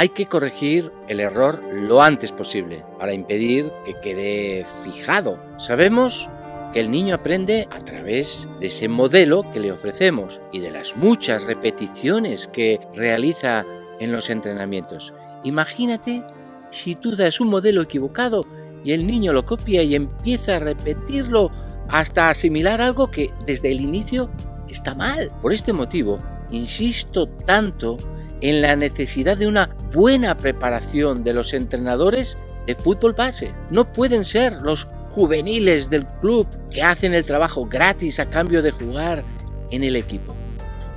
hay que corregir el error lo antes posible para impedir que quede fijado. Sabemos que el niño aprende a través de ese modelo que le ofrecemos y de las muchas repeticiones que realiza en los entrenamientos. Imagínate si tú das un modelo equivocado y el niño lo copia y empieza a repetirlo hasta asimilar algo que desde el inicio está mal. Por este motivo, insisto tanto en la necesidad de una buena preparación de los entrenadores de fútbol base. No pueden ser los juveniles del club que hacen el trabajo gratis a cambio de jugar en el equipo.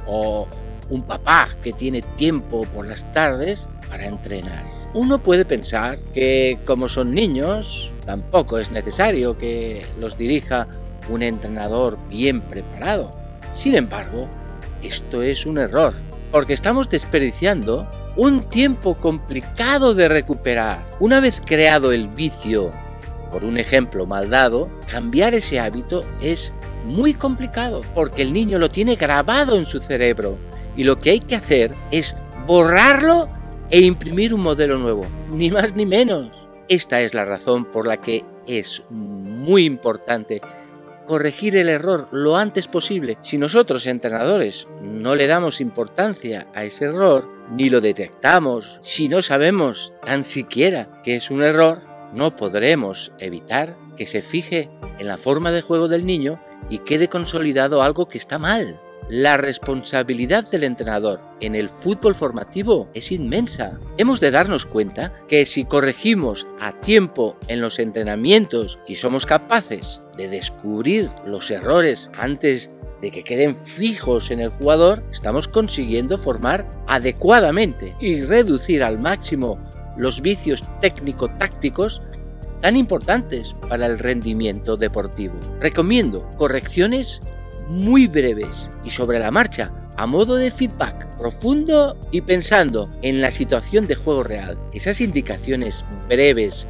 O un papá que tiene tiempo por las tardes para entrenar. Uno puede pensar que como son niños, tampoco es necesario que los dirija un entrenador bien preparado. Sin embargo, esto es un error, porque estamos desperdiciando un tiempo complicado de recuperar. Una vez creado el vicio, por un ejemplo mal dado, cambiar ese hábito es muy complicado, porque el niño lo tiene grabado en su cerebro y lo que hay que hacer es borrarlo e imprimir un modelo nuevo, ni más ni menos. Esta es la razón por la que es muy importante corregir el error lo antes posible. Si nosotros, entrenadores, no le damos importancia a ese error, ni lo detectamos, si no sabemos tan siquiera que es un error, no podremos evitar que se fije en la forma de juego del niño y quede consolidado algo que está mal. La responsabilidad del entrenador en el fútbol formativo es inmensa. Hemos de darnos cuenta que si corregimos a tiempo en los entrenamientos y somos capaces de descubrir los errores antes de que queden fijos en el jugador, estamos consiguiendo formar adecuadamente y reducir al máximo los vicios técnico-tácticos tan importantes para el rendimiento deportivo. Recomiendo correcciones muy breves y sobre la marcha, a modo de feedback profundo y pensando en la situación de juego real. Esas indicaciones breves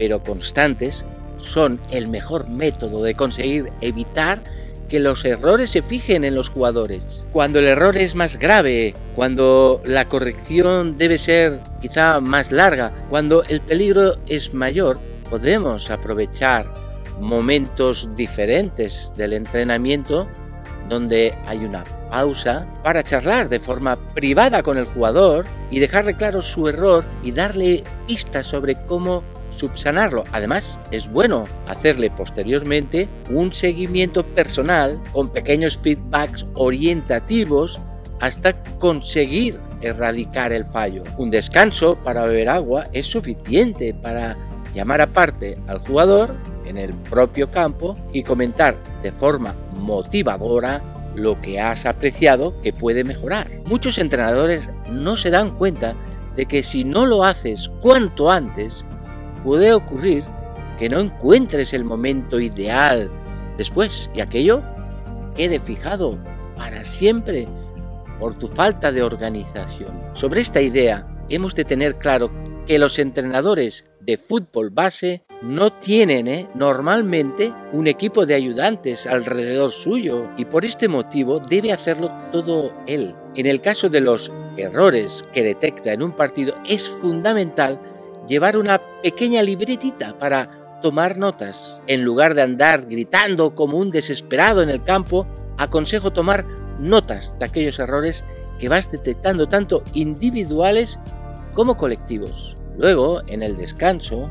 pero constantes son el mejor método de conseguir evitar que los errores se fijen en los jugadores. Cuando el error es más grave, cuando la corrección debe ser quizá más larga, cuando el peligro es mayor, podemos aprovechar momentos diferentes del entrenamiento donde hay una pausa para charlar de forma privada con el jugador y dejarle claro su error y darle pistas sobre cómo subsanarlo. Además, es bueno hacerle posteriormente un seguimiento personal con pequeños feedbacks orientativos hasta conseguir erradicar el fallo. Un descanso para beber agua es suficiente para llamar aparte al jugador en el propio campo y comentar de forma motivadora lo que has apreciado que puede mejorar. Muchos entrenadores no se dan cuenta de que si no lo haces cuanto antes, puede ocurrir que no encuentres el momento ideal después y aquello quede fijado para siempre por tu falta de organización. Sobre esta idea hemos de tener claro que los entrenadores de fútbol base no tienen ¿eh? normalmente un equipo de ayudantes alrededor suyo y por este motivo debe hacerlo todo él. En el caso de los errores que detecta en un partido es fundamental llevar una pequeña libretita para tomar notas. En lugar de andar gritando como un desesperado en el campo, aconsejo tomar notas de aquellos errores que vas detectando tanto individuales como colectivos. Luego, en el descanso,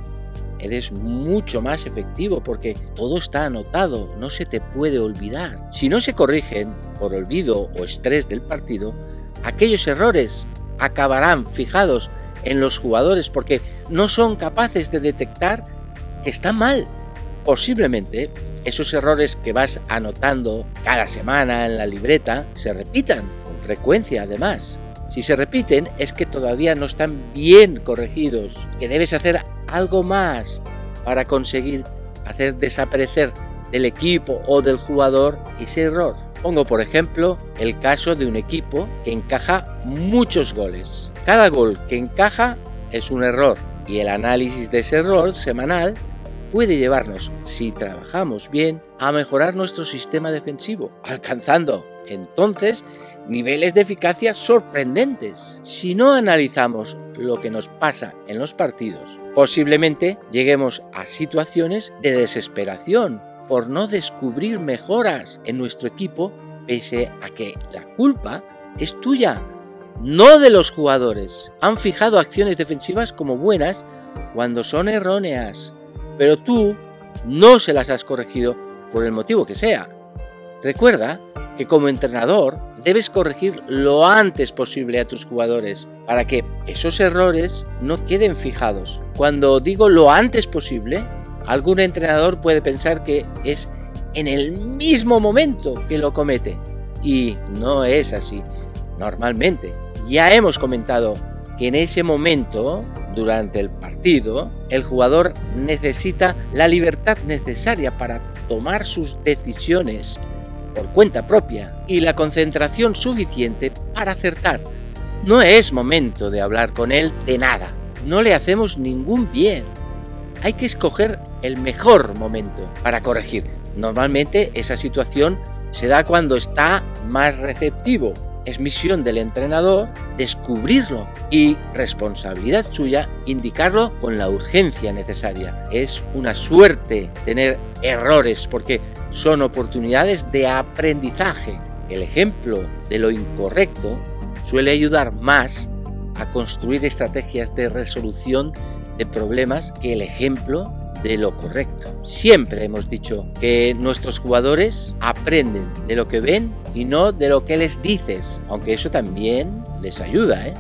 eres mucho más efectivo porque todo está anotado, no se te puede olvidar. Si no se corrigen por olvido o estrés del partido, aquellos errores acabarán fijados en los jugadores porque no son capaces de detectar que está mal. Posiblemente esos errores que vas anotando cada semana en la libreta se repitan con frecuencia además. Si se repiten es que todavía no están bien corregidos, que debes hacer algo más para conseguir hacer desaparecer del equipo o del jugador ese error. Pongo por ejemplo el caso de un equipo que encaja muchos goles. Cada gol que encaja es un error y el análisis de ese error semanal puede llevarnos, si trabajamos bien, a mejorar nuestro sistema defensivo, alcanzando entonces niveles de eficacia sorprendentes. Si no analizamos lo que nos pasa en los partidos, posiblemente lleguemos a situaciones de desesperación por no descubrir mejoras en nuestro equipo pese a que la culpa es tuya, no de los jugadores. Han fijado acciones defensivas como buenas cuando son erróneas, pero tú no se las has corregido por el motivo que sea. Recuerda que como entrenador debes corregir lo antes posible a tus jugadores para que esos errores no queden fijados. Cuando digo lo antes posible, algún entrenador puede pensar que es en el mismo momento que lo comete. Y no es así. Normalmente, ya hemos comentado que en ese momento, durante el partido, el jugador necesita la libertad necesaria para tomar sus decisiones por cuenta propia y la concentración suficiente para acertar. No es momento de hablar con él de nada. No le hacemos ningún bien. Hay que escoger el mejor momento para corregir. Normalmente esa situación se da cuando está más receptivo. Es misión del entrenador descubrirlo y responsabilidad suya indicarlo con la urgencia necesaria. Es una suerte tener errores porque son oportunidades de aprendizaje. El ejemplo de lo incorrecto suele ayudar más a construir estrategias de resolución de problemas que el ejemplo de lo correcto. Siempre hemos dicho que nuestros jugadores aprenden de lo que ven y no de lo que les dices, aunque eso también les ayuda, ¿eh?